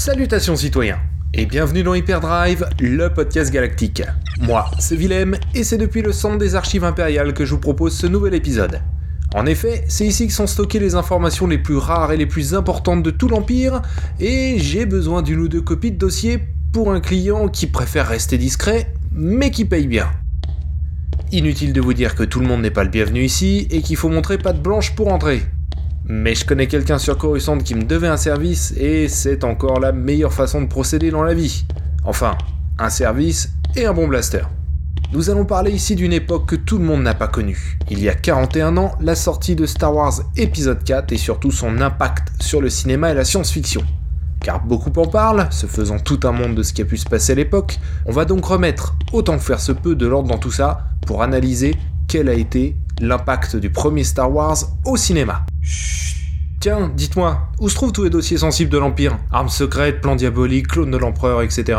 Salutations citoyens et bienvenue dans Hyperdrive, le podcast galactique. Moi, c'est Willem et c'est depuis le centre des archives impériales que je vous propose ce nouvel épisode. En effet, c'est ici que sont stockées les informations les plus rares et les plus importantes de tout l'Empire, et j'ai besoin d'une ou deux copies de dossier pour un client qui préfère rester discret, mais qui paye bien. Inutile de vous dire que tout le monde n'est pas le bienvenu ici et qu'il faut montrer patte blanche pour entrer. Mais je connais quelqu'un sur Coruscant qui me devait un service et c'est encore la meilleure façon de procéder dans la vie. Enfin, un service et un bon blaster. Nous allons parler ici d'une époque que tout le monde n'a pas connue. Il y a 41 ans, la sortie de Star Wars épisode 4 et surtout son impact sur le cinéma et la science-fiction. Car beaucoup en parlent, se faisant tout un monde de ce qui a pu se passer à l'époque, on va donc remettre, autant que faire se peut, de l'ordre dans tout ça pour analyser quel a été l'impact du premier Star Wars au cinéma. Tiens, dites-moi, où se trouvent tous les dossiers sensibles de l'Empire? Armes secrètes, plans diaboliques, clones de l'Empereur, etc.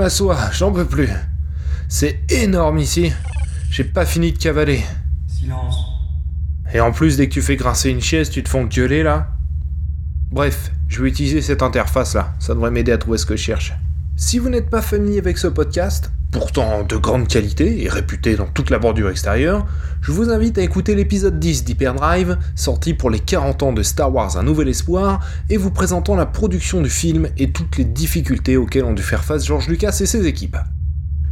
m'assois, j'en peux plus. C'est énorme ici. J'ai pas fini de cavaler. Silence. Et en plus, dès que tu fais grincer une chaise, tu te fais gueuler là. Bref, je vais utiliser cette interface là, ça devrait m'aider à trouver ce que je cherche. Si vous n'êtes pas familier avec ce podcast, pourtant de grande qualité et réputé dans toute la bordure extérieure, je vous invite à écouter l'épisode 10 d'Hyperdrive, sorti pour les 40 ans de Star Wars Un Nouvel Espoir, et vous présentant la production du film et toutes les difficultés auxquelles ont dû faire face George Lucas et ses équipes.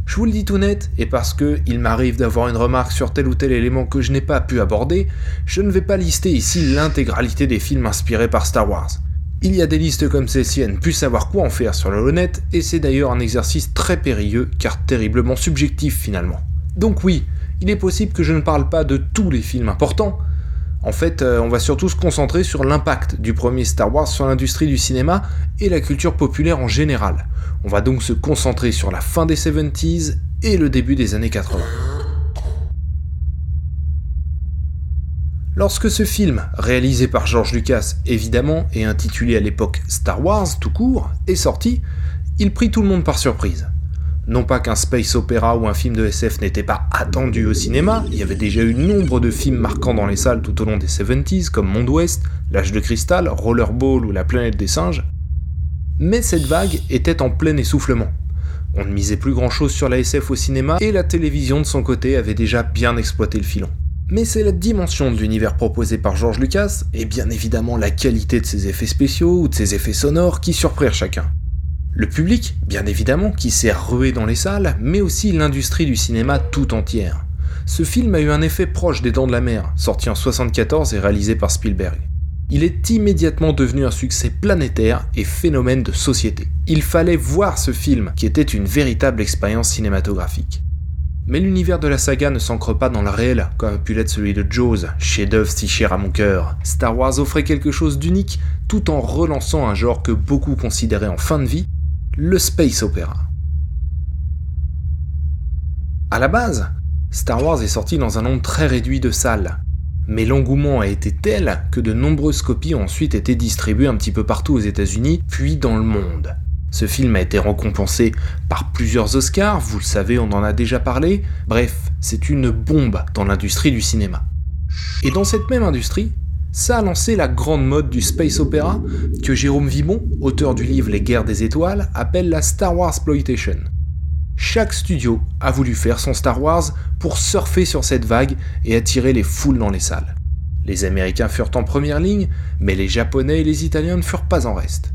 Je vous le dis tout net, et parce que il m'arrive d'avoir une remarque sur tel ou tel élément que je n'ai pas pu aborder, je ne vais pas lister ici l'intégralité des films inspirés par Star Wars. Il y a des listes comme celle-ci à ne plus savoir quoi en faire sur le honnête, et c'est d'ailleurs un exercice très périlleux, car terriblement subjectif finalement. Donc oui, il est possible que je ne parle pas de tous les films importants. En fait, euh, on va surtout se concentrer sur l'impact du premier Star Wars sur l'industrie du cinéma et la culture populaire en général. On va donc se concentrer sur la fin des 70s et le début des années 80. Lorsque ce film, réalisé par George Lucas évidemment et intitulé à l'époque Star Wars tout court, est sorti, il prit tout le monde par surprise. Non pas qu'un space opéra ou un film de SF n'était pas attendu au cinéma, il y avait déjà eu nombre de films marquants dans les salles tout au long des 70s comme Monde Ouest, L'âge de cristal, Rollerball ou La planète des singes, mais cette vague était en plein essoufflement. On ne misait plus grand chose sur la SF au cinéma et la télévision de son côté avait déjà bien exploité le filon. Mais c'est la dimension de l'univers proposé par George Lucas, et bien évidemment la qualité de ses effets spéciaux ou de ses effets sonores qui surprirent chacun. Le public, bien évidemment, qui s'est rué dans les salles, mais aussi l'industrie du cinéma tout entière. Ce film a eu un effet proche des Dents de la Mer, sorti en 1974 et réalisé par Spielberg il est immédiatement devenu un succès planétaire et phénomène de société. Il fallait voir ce film, qui était une véritable expérience cinématographique. Mais l'univers de la saga ne s'ancre pas dans le réel, comme a pu l'être celui de Jaws, chef-d'œuvre si cher à mon cœur. Star Wars offrait quelque chose d'unique, tout en relançant un genre que beaucoup considéraient en fin de vie, le space opera. À la base, Star Wars est sorti dans un nombre très réduit de salles, mais l'engouement a été tel que de nombreuses copies ont ensuite été distribuées un petit peu partout aux États-Unis, puis dans le monde. Ce film a été récompensé par plusieurs Oscars, vous le savez, on en a déjà parlé. Bref, c'est une bombe dans l'industrie du cinéma. Et dans cette même industrie, ça a lancé la grande mode du space opera que Jérôme Vibon, auteur du livre Les guerres des étoiles, appelle la Star Wars exploitation. Chaque studio a voulu faire son Star Wars pour surfer sur cette vague et attirer les foules dans les salles. Les Américains furent en première ligne, mais les Japonais et les Italiens ne furent pas en reste.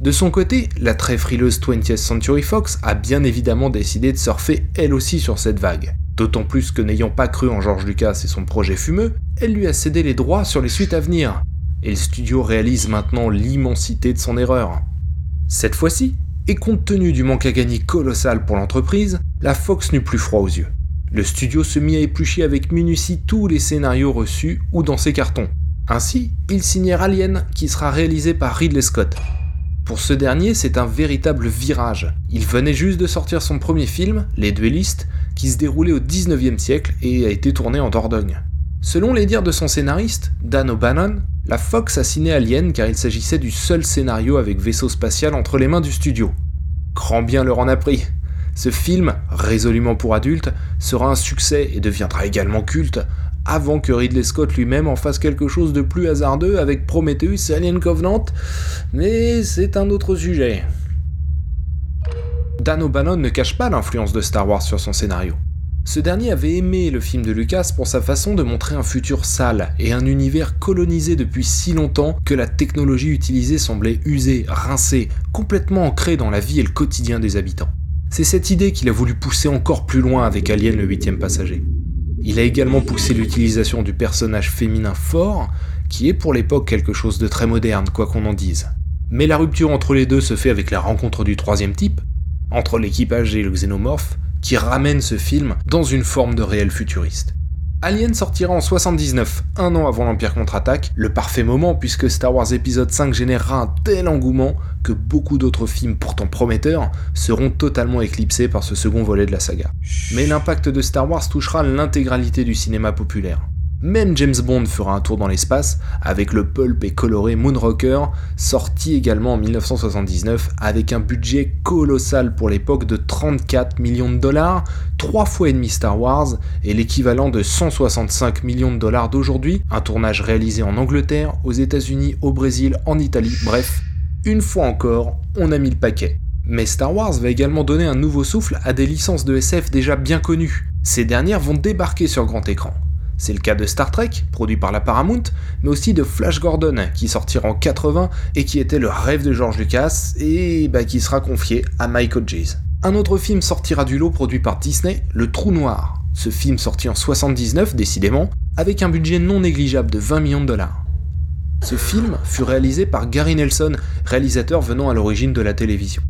De son côté, la très frileuse 20th Century Fox a bien évidemment décidé de surfer elle aussi sur cette vague. D'autant plus que n'ayant pas cru en George Lucas et son projet fumeux, elle lui a cédé les droits sur les suites à venir. Et le studio réalise maintenant l'immensité de son erreur. Cette fois-ci, et compte tenu du manque à gagner colossal pour l'entreprise, la Fox n'eut plus froid aux yeux. Le studio se mit à éplucher avec minutie tous les scénarios reçus ou dans ses cartons. Ainsi, ils signèrent Alien, qui sera réalisé par Ridley Scott. Pour ce dernier, c'est un véritable virage. Il venait juste de sortir son premier film, Les Duellistes, qui se déroulait au 19e siècle et a été tourné en Dordogne. Selon les dires de son scénariste, Dan O'Bannon, la Fox a signé Alien car il s'agissait du seul scénario avec vaisseau spatial entre les mains du studio. Grand bien leur en a pris. Ce film, résolument pour adultes, sera un succès et deviendra également culte, avant que Ridley Scott lui-même en fasse quelque chose de plus hasardeux avec Prometheus et Alien Covenant, mais c'est un autre sujet. Dan O'Bannon ne cache pas l'influence de Star Wars sur son scénario. Ce dernier avait aimé le film de Lucas pour sa façon de montrer un futur sale et un univers colonisé depuis si longtemps que la technologie utilisée semblait usée, rincée, complètement ancrée dans la vie et le quotidien des habitants. C'est cette idée qu'il a voulu pousser encore plus loin avec Alien le huitième passager. Il a également poussé l'utilisation du personnage féminin fort, qui est pour l'époque quelque chose de très moderne, quoi qu'on en dise. Mais la rupture entre les deux se fait avec la rencontre du troisième type, entre l'équipage et le xénomorphe, qui ramène ce film dans une forme de réel futuriste. Alien sortira en 79, un an avant l'Empire contre-attaque, le parfait moment puisque Star Wars épisode 5 générera un tel engouement que beaucoup d'autres films pourtant prometteurs seront totalement éclipsés par ce second volet de la saga. Mais l'impact de Star Wars touchera l'intégralité du cinéma populaire. Même James Bond fera un tour dans l'espace avec le pulp et coloré Moonrocker, sorti également en 1979 avec un budget colossal pour l'époque de 34 millions de dollars, trois fois et demi Star Wars et l'équivalent de 165 millions de dollars d'aujourd'hui, un tournage réalisé en Angleterre, aux États-Unis, au Brésil, en Italie, bref, une fois encore, on a mis le paquet. Mais Star Wars va également donner un nouveau souffle à des licences de SF déjà bien connues. Ces dernières vont débarquer sur grand écran. C'est le cas de Star Trek, produit par la Paramount, mais aussi de Flash Gordon, qui sortira en 80 et qui était le rêve de George Lucas et bah, qui sera confié à Michael Hodges. Un autre film sortira du lot produit par Disney, Le Trou Noir. Ce film sorti en 79, décidément, avec un budget non négligeable de 20 millions de dollars. Ce film fut réalisé par Gary Nelson, réalisateur venant à l'origine de la télévision.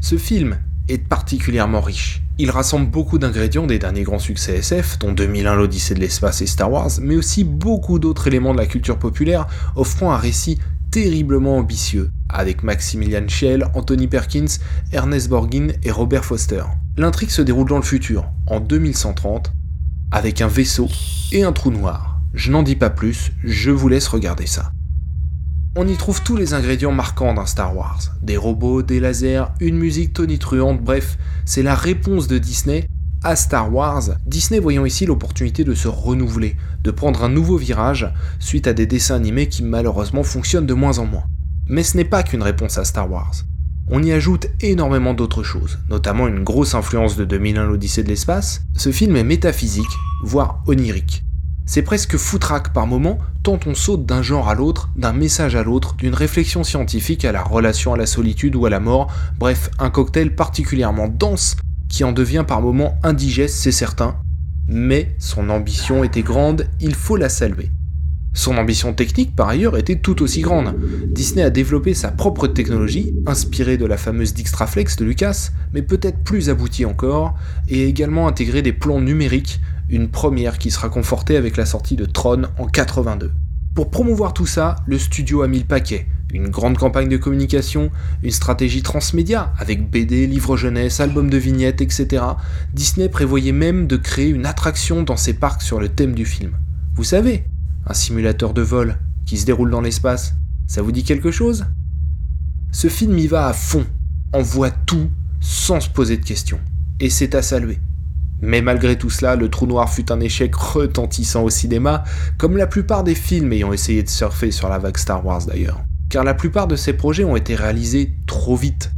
Ce film est particulièrement riche. Il rassemble beaucoup d'ingrédients des derniers grands succès SF, dont 2001 l'Odyssée de l'espace et Star Wars, mais aussi beaucoup d'autres éléments de la culture populaire, offrant un récit terriblement ambitieux, avec Maximilian Schell, Anthony Perkins, Ernest Borgin et Robert Foster. L'intrigue se déroule dans le futur, en 2130, avec un vaisseau et un trou noir. Je n'en dis pas plus, je vous laisse regarder ça. On y trouve tous les ingrédients marquants d'un Star Wars. Des robots, des lasers, une musique tonitruante, bref, c'est la réponse de Disney à Star Wars, Disney voyant ici l'opportunité de se renouveler, de prendre un nouveau virage suite à des dessins animés qui malheureusement fonctionnent de moins en moins. Mais ce n'est pas qu'une réponse à Star Wars. On y ajoute énormément d'autres choses, notamment une grosse influence de 2001 l'Odyssée de l'espace. Ce film est métaphysique, voire onirique. C'est presque foutraque par moments, tant on saute d'un genre à l'autre, d'un message à l'autre, d'une réflexion scientifique à la relation à la solitude ou à la mort, bref, un cocktail particulièrement dense qui en devient par moments indigeste, c'est certain, mais son ambition était grande, il faut la saluer. Son ambition technique, par ailleurs, était tout aussi grande. Disney a développé sa propre technologie, inspirée de la fameuse Dixtraflex de Lucas, mais peut-être plus aboutie encore, et également intégré des plans numériques une première qui sera confortée avec la sortie de Tron en 82. Pour promouvoir tout ça, le studio a mis le paquet. Une grande campagne de communication, une stratégie transmédia avec BD, livres jeunesse, albums de vignettes, etc. Disney prévoyait même de créer une attraction dans ses parcs sur le thème du film. Vous savez, un simulateur de vol qui se déroule dans l'espace. Ça vous dit quelque chose? Ce film y va à fond, envoie tout sans se poser de questions. Et c'est à saluer. Mais malgré tout cela, Le Trou Noir fut un échec retentissant au cinéma, comme la plupart des films ayant essayé de surfer sur la vague Star Wars d'ailleurs. Car la plupart de ces projets ont été réalisés trop vite.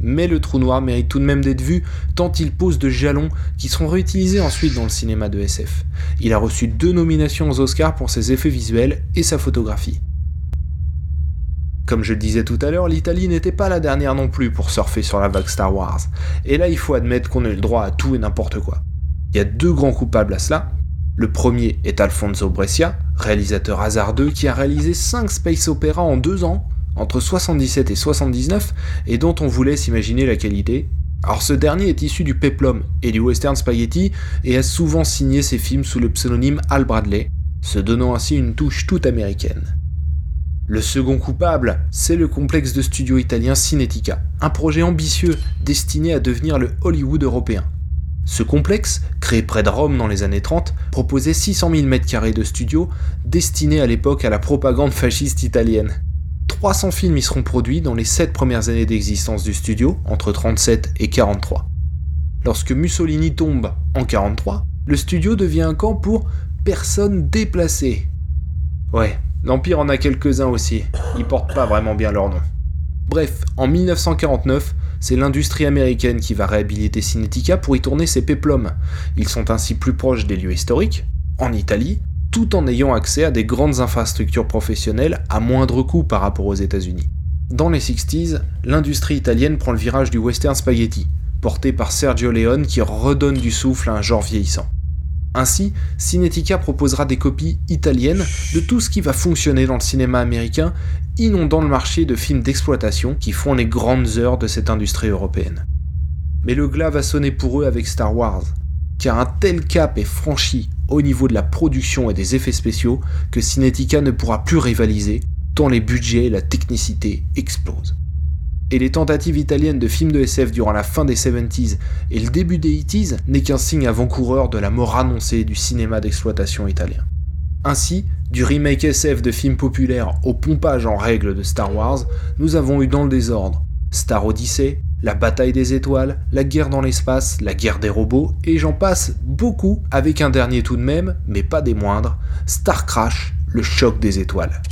Mais Le Trou Noir mérite tout de même d'être vu, tant il pose de jalons qui seront réutilisés ensuite dans le cinéma de SF. Il a reçu deux nominations aux Oscars pour ses effets visuels et sa photographie. Comme je disais tout à l'heure, l'Italie n'était pas la dernière non plus pour surfer sur la vague Star Wars. Et là, il faut admettre qu'on a le droit à tout et n'importe quoi. Il y a deux grands coupables à cela. Le premier est Alfonso Brescia, réalisateur hasardeux qui a réalisé 5 space opéras en 2 ans, entre 77 et 79, et dont on voulait s'imaginer la qualité. Alors ce dernier est issu du peplum et du western spaghetti et a souvent signé ses films sous le pseudonyme Al Bradley, se donnant ainsi une touche toute américaine. Le second coupable, c'est le complexe de studio italien Cinetica, un projet ambitieux destiné à devenir le Hollywood européen. Ce complexe, créé près de Rome dans les années 30, proposait 600 000 m2 de studio destinés à l'époque à la propagande fasciste italienne. 300 films y seront produits dans les 7 premières années d'existence du studio, entre 37 et 43. Lorsque Mussolini tombe en 43, le studio devient un camp pour personnes déplacées. Ouais, l'Empire en a quelques-uns aussi, ils portent pas vraiment bien leur nom. Bref, en 1949, c'est l'industrie américaine qui va réhabiliter Cinetica pour y tourner ses péplums. Ils sont ainsi plus proches des lieux historiques, en Italie, tout en ayant accès à des grandes infrastructures professionnelles à moindre coût par rapport aux États-Unis. Dans les 60s, l'industrie italienne prend le virage du western spaghetti, porté par Sergio Leone qui redonne du souffle à un genre vieillissant. Ainsi, Cinetica proposera des copies italiennes de tout ce qui va fonctionner dans le cinéma américain, inondant le marché de films d'exploitation qui font les grandes heures de cette industrie européenne. Mais le glas va sonner pour eux avec Star Wars, car un tel cap est franchi au niveau de la production et des effets spéciaux que Cinetica ne pourra plus rivaliser, tant les budgets et la technicité explosent et les tentatives italiennes de films de SF durant la fin des 70s et le début des 80s n'est qu'un signe avant-coureur de la mort annoncée du cinéma d'exploitation italien. Ainsi, du remake SF de films populaires au pompage en règle de Star Wars, nous avons eu dans le désordre Star Odyssey, la bataille des étoiles, la guerre dans l'espace, la guerre des robots, et j'en passe beaucoup avec un dernier tout de même, mais pas des moindres, Star Crash, le choc des étoiles.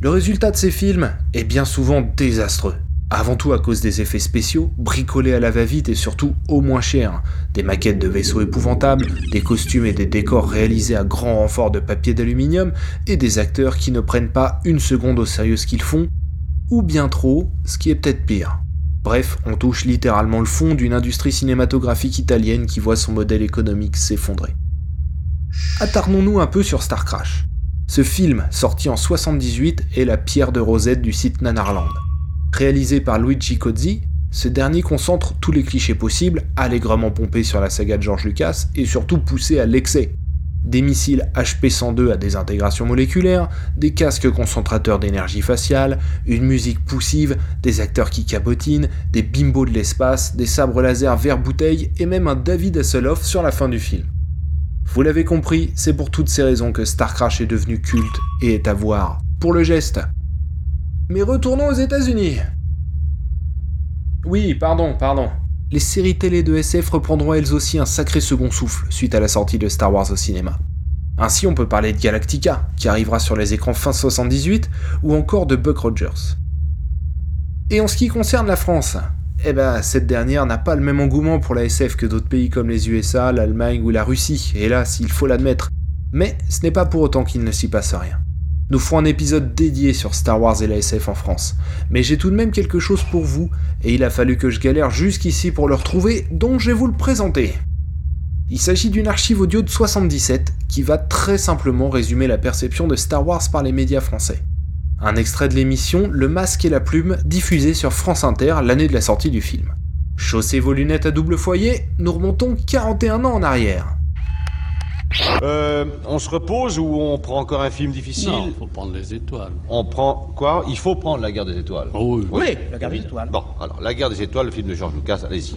Le résultat de ces films est bien souvent désastreux. Avant tout à cause des effets spéciaux, bricolés à la va-vite et surtout au moins cher. Des maquettes de vaisseaux épouvantables, des costumes et des décors réalisés à grand renfort de papier d'aluminium, et des acteurs qui ne prennent pas une seconde au sérieux ce qu'ils font, ou bien trop, ce qui est peut-être pire. Bref, on touche littéralement le fond d'une industrie cinématographique italienne qui voit son modèle économique s'effondrer. Attardons-nous un peu sur Star Crash. Ce film, sorti en 78, est la pierre de rosette du site Nanarland. Réalisé par Luigi Cozzi, ce dernier concentre tous les clichés possibles, allègrement pompés sur la saga de George Lucas et surtout poussés à l'excès. Des missiles HP-102 à désintégration moléculaire, des casques concentrateurs d'énergie faciale, une musique poussive, des acteurs qui cabotinent, des bimbos de l'espace, des sabres laser vert bouteille et même un David Hasselhoff sur la fin du film. Vous l'avez compris, c'est pour toutes ces raisons que Star Crash est devenu culte et est à voir. Pour le geste, mais retournons aux États-Unis. Oui, pardon, pardon. Les séries télé de SF reprendront elles aussi un sacré second souffle suite à la sortie de Star Wars au cinéma. Ainsi, on peut parler de Galactica, qui arrivera sur les écrans fin 78, ou encore de Buck Rogers. Et en ce qui concerne la France, eh ben, cette dernière n'a pas le même engouement pour la SF que d'autres pays comme les USA, l'Allemagne ou la Russie, hélas, il faut l'admettre. Mais ce n'est pas pour autant qu'il ne s'y passe rien. Nous ferons un épisode dédié sur Star Wars et la SF en France. Mais j'ai tout de même quelque chose pour vous, et il a fallu que je galère jusqu'ici pour le retrouver, donc je vais vous le présenter. Il s'agit d'une archive audio de 77 qui va très simplement résumer la perception de Star Wars par les médias français. Un extrait de l'émission Le Masque et la Plume diffusé sur France Inter l'année de la sortie du film. Chaussez vos lunettes à double foyer, nous remontons 41 ans en arrière. Euh, on se repose ou on prend encore un film difficile Non, faut prendre les étoiles. On prend quoi? Il faut prendre La guerre des étoiles. Oh oui. Oui, la guerre des étoiles. Bon, alors La guerre des étoiles, le film de George Lucas, allez-y.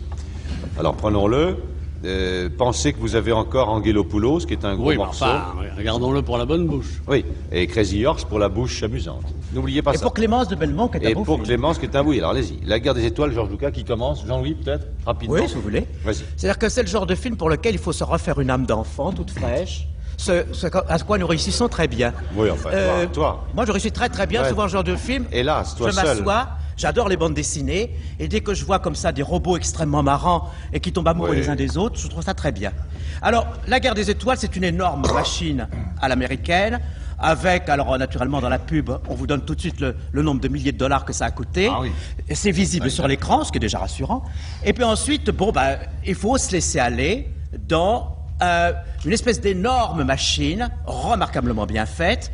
Alors prenons-le. Euh, pensez que vous avez encore Angelopoulos, qui est un gros Oui, morceau. enfin, regardons-le pour la bonne bouche. Oui, et Crazy Horse pour la bouche amusante. N'oubliez pas Et ça. pour Clémence de Belmont, qui est un Et beau pour film. Clémence, qui est un oui. Alors allez-y. La guerre des étoiles, George Lucas, qui commence. Jean-Louis, peut-être Rapidement. Oui, si vous voulez. Vas-y. C'est-à-dire que c'est le genre de film pour lequel il faut se refaire une âme d'enfant, toute fraîche. Ce, ce- à quoi nous réussissons très bien. Oui, enfin, Euh, toi, toi. Moi, je réussis très très bien, Ouais. souvent ce genre de film. Hélas, toi je m'assois, j'adore les bandes dessinées, et dès que je vois comme ça des robots extrêmement marrants et qui tombent amoureux Oui. les uns des autres, je trouve ça très bien. Alors, La guerre des étoiles, c'est une énorme machine à l'américaine, avec, alors naturellement dans la pub, on vous donne tout de suite le, le nombre de milliers de dollars que ça a coûté. Ah oui. C'est visible sur l'écran, ce qui est déjà rassurant. Et puis ensuite, bon, bah, il faut se laisser aller dans euh, une espèce d'énorme machine, remarquablement bien faite,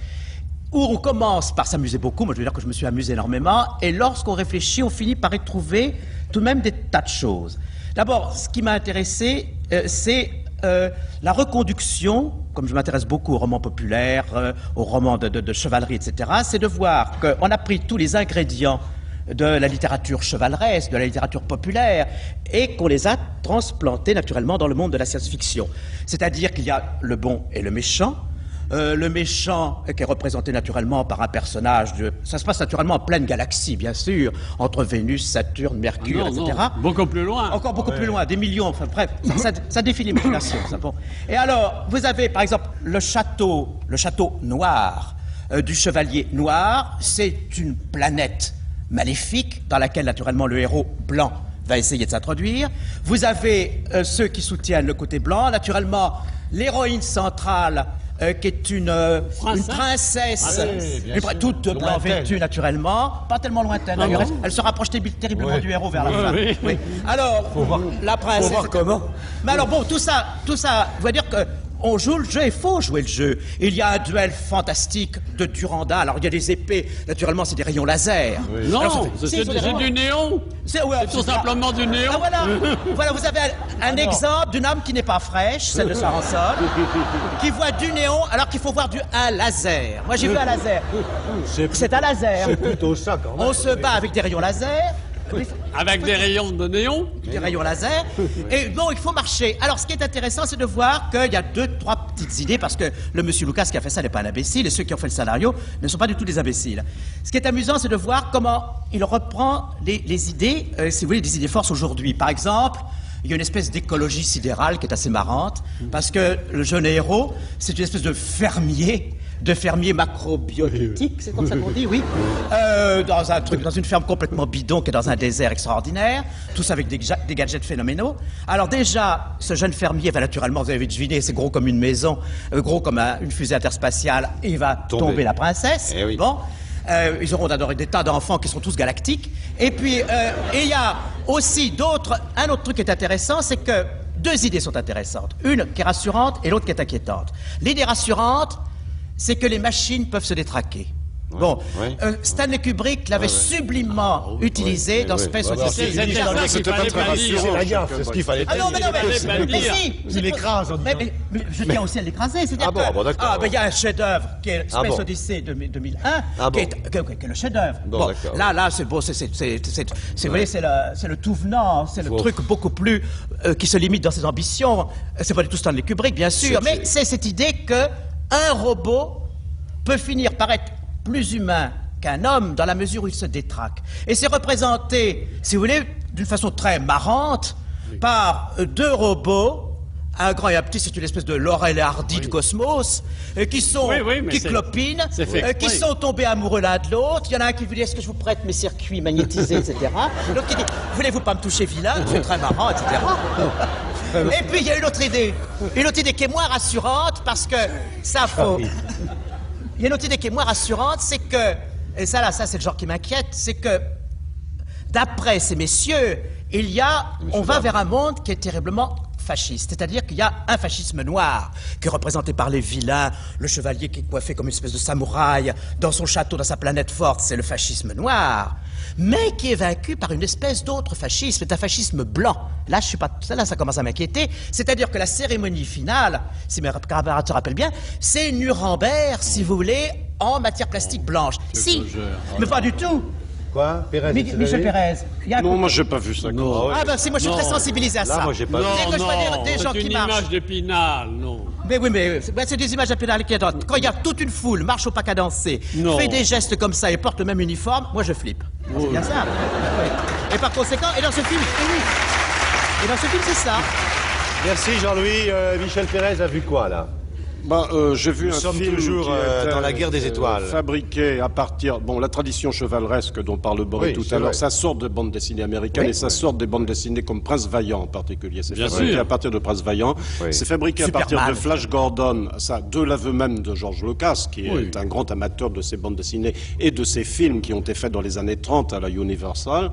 où on commence par s'amuser beaucoup. Moi, je veux dire que je me suis amusé énormément. Et lorsqu'on réfléchit, on finit par y trouver tout de même des tas de choses. D'abord, ce qui m'a intéressé, euh, c'est euh, la reconduction, comme je m'intéresse beaucoup aux romans populaires, euh, aux romans de, de- de chevalerie, etc., c'est de voir qu'on a pris tous les ingrédients de la littérature chevaleresque, de la littérature populaire, et qu'on les a transplantés naturellement dans le monde de la science-fiction. C'est-à-dire qu'il y a le bon et le méchant, euh, le méchant euh, qui est représenté naturellement par un personnage de... Ça se passe naturellement en pleine galaxie, bien sûr, entre Vénus, Saturne, Mercure, Ah non, etc. non, beaucoup plus loin. Encore beaucoup plus loin, des millions, enfin bref, ça, ça- ça défie l'imagination. ça, bon. Et alors, vous avez par exemple le château, le château noir euh, du chevalier noir, c'est une planète maléfique dans laquelle naturellement le héros blanc va essayer de s'introduire. Vous avez euh, ceux qui soutiennent le côté blanc, naturellement l'héroïne centrale euh, qui est une, euh, une princesse, Ah oui, bien une pr- sûr. toute Lointaine. vêtue naturellement, pas tellement lointaine d'ailleurs, elle, elle se rapproche terrib- terriblement du héros vers la fin. oui. Oui. Alors, la princesse. voir comment. Mais alors bon, tout ça, tout ça, veut dire que on joue le jeu, il faut jouer le jeu. Il y a un duel fantastique de Durandal. Alors il y a des épées, naturellement, c'est des rayons laser. Non, fait- c'est si, du néon. c'est ouais, tout simplement du néon. Ah, voilà, voilà, vous avez un, un exemple d'une âme qui n'est pas fraîche, celle de Saranson, qui voit du néon alors qu'il faut voir du un laser. Moi j'ai vu un laser. C'est un laser. C'est plutôt ça quand même. On se bat avec des rayons laser. Avec des rayons de néon. des rayons laser. Et bon, il faut marcher. Alors, ce qui est intéressant, c'est de voir qu'il y a deux, trois petites idées, parce que le monsieur Lucas qui a fait ça n'est pas un imbécile, et ceux qui ont fait le scénario ne sont pas du tout des imbéciles. Ce qui est amusant, c'est de voir comment il reprend les, idées, euh, si vous voulez, des idées forces aujourd'hui. Par exemple, il y a une espèce d'écologie sidérale qui est assez marrante, parce que le jeune héros, c'est une espèce de fermier de fermier macrobiotique, c'est comme ça qu'on dit, oui, Euh, dans un truc, dans une ferme complètement bidon qui est dans un désert extraordinaire, tous avec des, gadgets phénoménaux. Alors déjà, ce jeune fermier va naturellement, vous avez deviné, c'est gros comme une maison, euh, gros comme un- une fusée interspatiale, et il va Tomber. tomber, la princesse. Eh oui. Bon. Euh, ils auront d'abord des tas d'enfants qui sont tous galactiques. Et puis, euh, il y a aussi d'autres. Un autre truc qui est intéressant, c'est que deux idées sont intéressantes. Une qui est rassurante et l'autre qui est inquiétante. L'idée rassurante, c'est que les machines peuvent se détraquer. Bon, ouais. euh, Stanley Kubrick l'avait sublimement utilisé dans. Space Odyssey. C'est C'était pas très rassurant. C'est la gaffe, c'est ce qu'il fallait ah non, mais non, mais, mais si, Il en mais, mais- mais je tiens aussi à l'écraser. C'est-à-dire Ah bon, ah bon, d'accord. ah, ben, il y a un chef-d'œuvre qui est Ah Space. Odyssey de 2001, Ah qui, est, le chef-d'œuvre. Bon, là, là, c'est beau, c'est, c'est, c'est, c'est- c'est- vous voyez, c'est le, c'est le tout venant, c'est le truc beaucoup plus euh, qui se limite dans ses ambitions. C'est pas du tout Stanley Kubrick, bien sûr, mais c'est cette idée que un robot peut finir par être plus humain qu'un homme dans la mesure où il se détraque. Et c'est représenté, si vous voulez, d'une façon très marrante par euh, deux robots. Un grand et un petit, c'est une espèce de Laurel et Hardy du cosmos, euh, qui sont, Oui, oui, mais qui clopinent, euh, qui sont tombés amoureux l'un de l'autre. Il y en a un qui vous dit, est-ce que je vous prête mes circuits magnétisés, etc. L'autre qui dit, voulez-vous pas me toucher vilain, c'est très marrant, etc. Et puis il y a une autre idée, une autre idée qui est moins rassurante parce que ça faut. Il y a une autre idée qui est moins rassurante, c'est que, et ça là, ça c'est le genre qui m'inquiète, c'est que d'après ces messieurs, il y a, on va vers un monde qui est terriblement fasciste, c'est-à-dire qu'il y a un fascisme noir qui est représenté par les vilains, le chevalier qui est coiffé comme une espèce de samouraï dans son château, dans sa planète forte, c'est le fascisme noir, mais qui est vaincu par une espèce d'autre fascisme, c'est un fascisme blanc. Là, je suis pas, là, ça commence à m'inquiéter. C'est-à-dire que la cérémonie finale, si mes camarades se rappellent bien, c'est Nuremberg, si vous voulez, en matière plastique blanche. Si, mais pas du tout. Quoi Pérez, Mi- c'est Michel Pérez. il y a un Non, coup- moi j'ai pas vu ça. Non. Ah ben si, moi je suis Non. très sensibilisé à Là, ça. moi, j'ai pas Non, vu. Dès que je vois non, des, des gens c'est qui une marchent. image d'épinal, non. Mais oui, mais c'est ouais, c'est des images d'épinal qui adorent. Quand il y a toute une foule, marche au pas cadencé, Non. fait des gestes comme ça et porte le même uniforme, moi je flippe. C'est bien ça. Oui. Et par conséquent, et dans ce film, et oui. Et dans ce film, c'est ça. Merci Jean-Louis. Euh, Michel Pérez a vu quoi là? Bah, euh, j'ai vu Nous un sommes film toujours, qui euh, était, dans la guerre des euh, étoiles. fabriqué à partir, bon, la tradition chevaleresque dont parle Boris Oui, tout à l'heure, ça sort de bandes dessinées américaines Oui, et ça oui. sort des bandes dessinées comme Prince Vaillant en particulier. C'est Bien fabriqué sûr. à partir de Prince Vaillant. Oui. C'est fabriqué à partir de Flash Gordon, ça, de l'aveu même de George Lucas, qui est un grand amateur de ces bandes dessinées et de ces films qui ont été faits dans les années 30 à la Universal.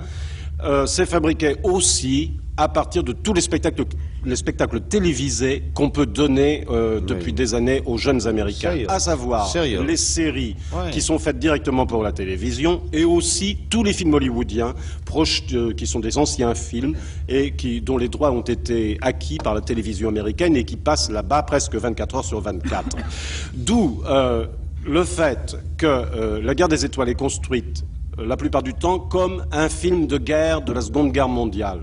Euh, s'est fabriqué aussi à partir de tous les spectacles, les spectacles télévisés qu'on peut donner euh, depuis des années aux jeunes Américains. Sérieux À savoir Sérieux les séries Ouais. qui sont faites directement pour la télévision et aussi tous les films hollywoodiens proches de- qui sont des anciens films et qui, dont les droits ont été acquis par la télévision américaine et qui passent là-bas presque 24 heures sur 24. D'où euh, le fait que euh, La guerre des étoiles est construite la plupart du temps comme un film de guerre de la Seconde Guerre mondiale,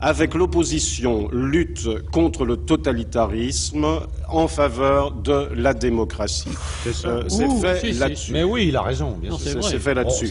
avec l'opposition lutte contre le totalitarisme en faveur de la démocratie. C'est. Euh, fait si, si. là-dessus. Mais oui, il a raison, bien Non, sûr. c'est fait là-dessus.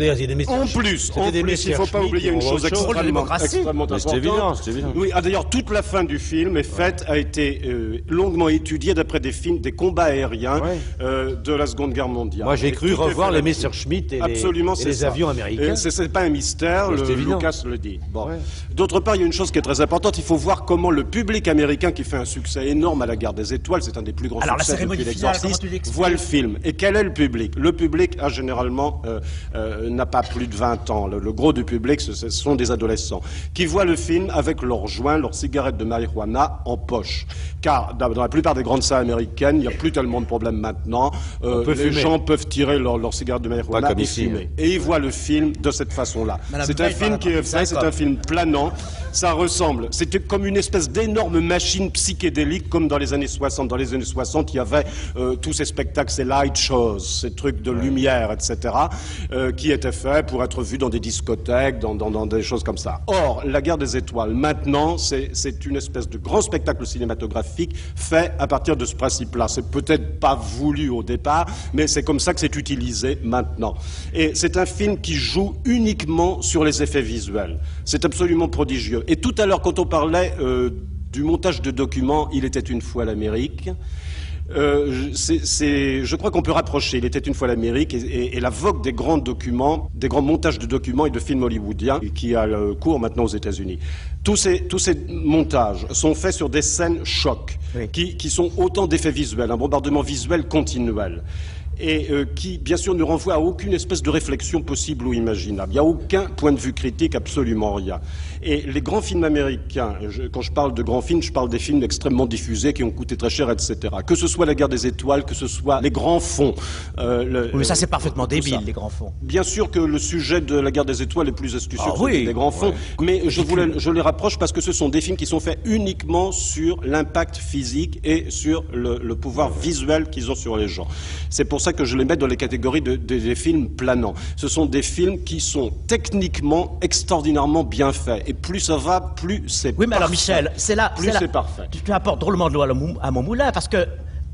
Bon, En plus, en il ne faut pas oublier une chose extrêmement, démocratie. extrêmement importante. évident, c'est évident. Oui, ah, d'ailleurs, toute la fin du film est faite, a été euh, longuement étudiée d'après des films, des combats aériens Ouais. euh, de la Seconde Guerre mondiale. Moi, j'ai cru revoir les. Messerschmitt et les- et les avions américains. C'est- C'est pas un mystère, le. Lucas le dit. Bon. Ouais. D'autre part, il y a une chose qui est très importante. Il faut voir comment le public américain, qui fait un succès énorme à la Guerre des Étoiles, c'est un des plus grands Alors, la succès cérémonie depuis l'Exorciste, voit le film. Et quel est le public? Le public a généralement euh, euh, n'a pas plus de 20 ans. Le, le gros du public, ce, ce sont des adolescents qui voient le film avec leurs joints, leurs cigarettes de marijuana en poche. Car dans, dans la plupart des grandes salles américaines, il n'y a plus tellement de problèmes maintenant. Euh, les fumer. gens peuvent tirer leurs cigarettes de marijuana comme et ici, fumer. hein. Et ils voient le film de cette façon-là. C'est un film qui est c'est ça, un film planant. Ça ressemble, c'était comme une espèce d'énorme machine psychédélique, comme dans les années 60. Dans les années 60, il y avait euh, tous ces spectacles, ces light shows, ces trucs de lumière, etc., euh, qui étaient faits pour être vus dans des discothèques, dans, dans- dans des choses comme ça. Or, La Guerre des Étoiles, maintenant, c'est c'est une espèce de grand spectacle cinématographique fait à partir de ce principe-là. C'est peut-être pas voulu au départ, mais c'est comme ça que c'est utilisé maintenant. Et c'est un film qui joue uniquement sur les effets visuels. C'est absolument prodigieux. Et tout à l'heure, quand on parlait euh, du montage de documents, il était une fois l'Amérique. Euh, c'est- c'est- je crois qu'on peut rapprocher. Il était une fois l'Amérique et, et- et la vogue des grands documents, des grands montages de documents et de films hollywoodiens qui a le cours maintenant aux États-Unis. Tous ces, tous ces montages sont faits sur des scènes chocs Oui. qui, qui sont autant d'effets visuels, un bombardement visuel continuel. Et euh, qui, bien sûr, ne renvoie à aucune espèce de réflexion possible ou imaginable. Il n'y a aucun point de vue critique, absolument rien. Et les grands films américains, je- quand je parle de grands films, je parle des films extrêmement diffusés qui ont coûté très cher, etc. Que ce soit La guerre des étoiles, que ce soit les grands fonds. euh, le- Oui, mais ça, c'est parfaitement tout débile, ça. les grands fonds. Bien sûr que le sujet de la guerre des étoiles est plus astucieux Ah que oui, des grands fonds, mais je, voulais, je les rapproche parce que ce sont des films qui sont faits uniquement sur l'impact physique et sur le, le pouvoir visuel qu'ils ont sur les gens. C'est pour ça que je les mets dans les catégories de, de- des films planants. Ce sont des films qui sont techniquement extraordinairement bien faits. Et plus ça va, plus c'est Oui, mais alors, parfait. Michel, c'est là. Plus là- c'est parfait. Tu, tu apportes drôlement de l'eau à, le mou- à mon moulin parce que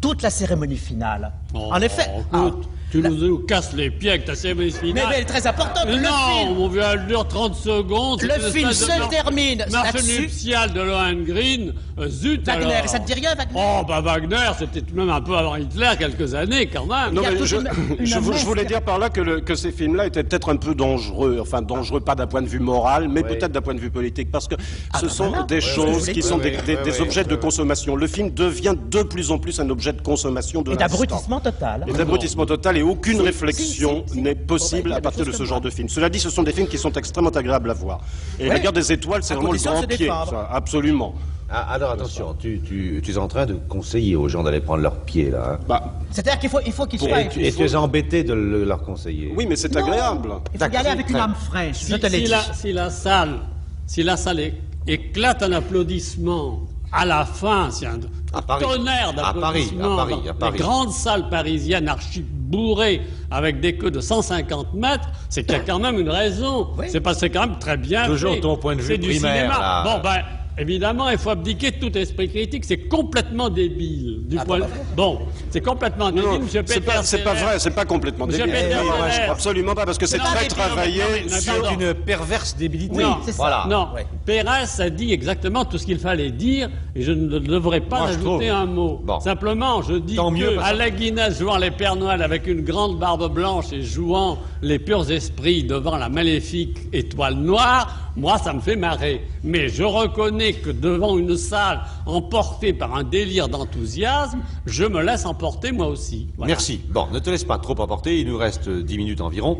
toute la cérémonie finale, en effet. Oh, écoute, ah, tu la- nous, nous casses les pieds avec ta mais, finale. mais elle est très importante. Mais le non, film, mon vieux, elle dure 30 secondes. Le film se de termine Marche nuptiale de Lohengrin. Euh, zut Wagner, alors. ça te dit rien, Wagner Oh, bah Wagner, c'était tout de même un peu avant Hitler, quelques années quand même. Non, mais je, une- une je voulais dire par là que, le- que ces films-là étaient peut-être un peu dangereux. Enfin, dangereux pas d'un point de vue moral, mais peut-être d'un point de vue politique, parce que ce bah sont voilà. des Ouais, choses qui sont des, objets de consommation. Le film devient de plus en plus un objet de consommation de Et d'abrutissement total. Et d'abrutissement total et aucune Si, réflexion si, si, si. n'est possible ben, à partir de ce genre de film. Cela dit, ce sont des films qui sont extrêmement agréables à voir. Et Ouais. La guerre des étoiles, c'est vraiment le grand pied, ça, absolument. Ah, alors attention, tu, tu, tu es en train de conseiller aux gens d'aller prendre leur pied là. hein. Bah, C'est-à-dire qu'il faut, il faut qu'il soit. Et, tu, et tu es embêté de le- leur conseiller. oui, mais c'est agréable. Il faut y aller avec une âme fraîche. si, je te l'ai si dit. la, si la salle, si la salle éclate en applaudissements à la fin, c'est un, À un Paris. tonnerre À Paris, d'applaudissements. à Paris, à dans Paris. Les grandes salles parisiennes archi bourrées avec des queues de 150 mètres, c'est qu'il y a quand même une raison. Oui. C'est parce que c'est quand même très bien. Toujours fait. ton point de vue C'est du primaire, cinéma. là. Bon ben. Évidemment, il faut abdiquer de tout esprit critique. C'est complètement débile. Du Ah, point bon, c'est complètement débile, Non, monsieur c'est pas, c'est pas Peter vrai, c'est pas complètement Monsieur débile. Peter Non, Sellers. Absolument pas, parce que c'est très travaillé sur une perverse débilité. Non, c'est ça. Voilà. Non, Ouais. Pérez a dit exactement tout ce qu'il fallait dire et je ne devrais pas Moi, ajouter trouve. un mot. Bon. Simplement, je dis Tant que mieux, parce- Alec Guinness jouant les Pères Noël avec une grande barbe blanche et jouant les purs esprits devant la maléfique étoile noire, moi, ça me fait marrer. Mais je reconnais que devant une salle emportée par un délire d'enthousiasme, je me laisse emporter moi aussi. Voilà. Merci. Bon, ne te laisse pas trop emporter, il nous reste 10 minutes environ.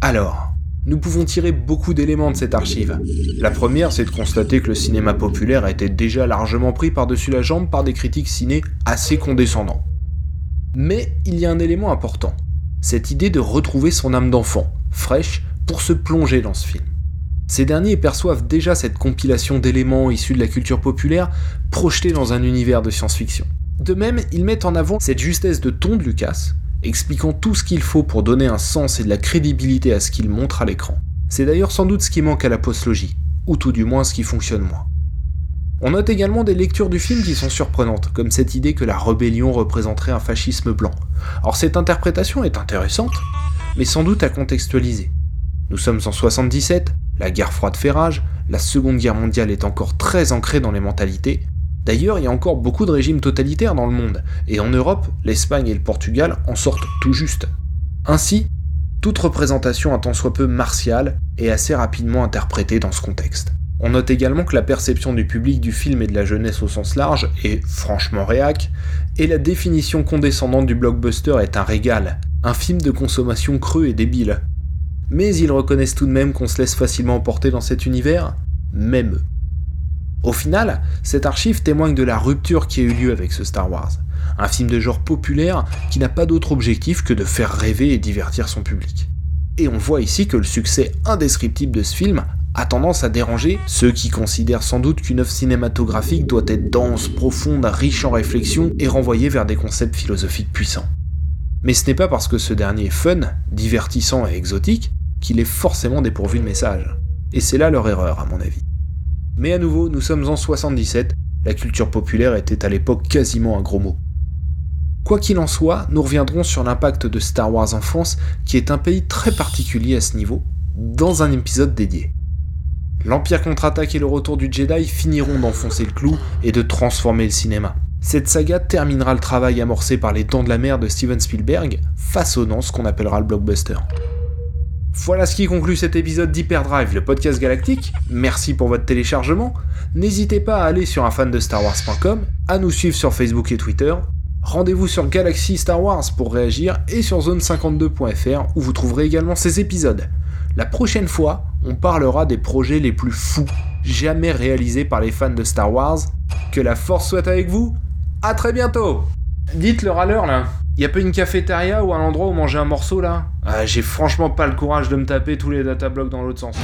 Alors, Nous pouvons tirer beaucoup d'éléments de cette archive. La première, c'est de constater que le cinéma populaire a été déjà largement pris par-dessus la jambe par des critiques ciné assez condescendants. Mais il y a un élément important, cette idée de retrouver son âme d'enfant, fraîche, pour se plonger dans ce film. Ces derniers perçoivent déjà cette compilation d'éléments issus de la culture populaire projetés dans un univers de science-fiction. De même, ils mettent en avant cette justesse de ton de Lucas, expliquant tout ce qu'il faut pour donner un sens et de la crédibilité à ce qu'il montre à l'écran. C'est d'ailleurs sans doute ce qui manque à la postlogie, ou tout du moins ce qui fonctionne moins. On note également des lectures du film qui sont surprenantes, comme cette idée que la rébellion représenterait un fascisme blanc. Or cette interprétation est intéressante, mais sans doute à contextualiser. Nous sommes en 77, la guerre froide fait rage, la Seconde Guerre mondiale est encore très ancrée dans les mentalités. D'ailleurs, il y a encore beaucoup de régimes totalitaires dans le monde, et en Europe, l'Espagne et le Portugal en sortent tout juste. Ainsi, toute représentation un tant soit peu martiale est assez rapidement interprétée dans ce contexte. On note également que la perception du public du film et de la jeunesse au sens large est franchement réac, et la définition condescendante du blockbuster est un régal, un film de consommation creux et débile. Mais ils reconnaissent tout de même qu'on se laisse facilement emporter dans cet univers, même eux. Au final, cette archive témoigne de la rupture qui a eu lieu avec ce Star Wars, un film de genre populaire qui n'a pas d'autre objectif que de faire rêver et divertir son public. Et on voit ici que le succès indescriptible de ce film a tendance à déranger ceux qui considèrent sans doute qu'une œuvre cinématographique doit être dense, profonde, riche en réflexion et renvoyer vers des concepts philosophiques puissants. Mais ce n'est pas parce que ce dernier est fun, divertissant et exotique qu'il est forcément dépourvu de message. Et c'est là leur erreur, à mon avis. Mais à nouveau, nous sommes en 77, la culture populaire était à l'époque quasiment un gros mot. Quoi qu'il en soit, nous reviendrons sur l'impact de Star Wars en France, qui est un pays très particulier à ce niveau, dans un épisode dédié. L'Empire contre-attaque et le retour du Jedi finiront d'enfoncer le clou et de transformer le cinéma. Cette saga terminera le travail amorcé par les Dents de la Mer de Steven Spielberg, façonnant ce qu'on appellera le blockbuster. Voilà ce qui conclut cet épisode d'Hyperdrive, le podcast galactique. Merci pour votre téléchargement. N'hésitez pas à aller sur unfan-de-star-wars.com, à nous suivre sur Facebook et Twitter. Rendez-vous sur Galaxy Star Wars pour réagir et sur zone52.fr où vous trouverez également ces épisodes. La prochaine fois, on parlera des projets les plus fous jamais réalisés par les fans de Star Wars. Que la force soit avec vous. À très bientôt. Dites le râleur là. Y a pas une cafétéria ou un endroit où manger un morceau là? Ah, J'ai franchement pas le courage de me taper tous les data blocks dans l'autre sens.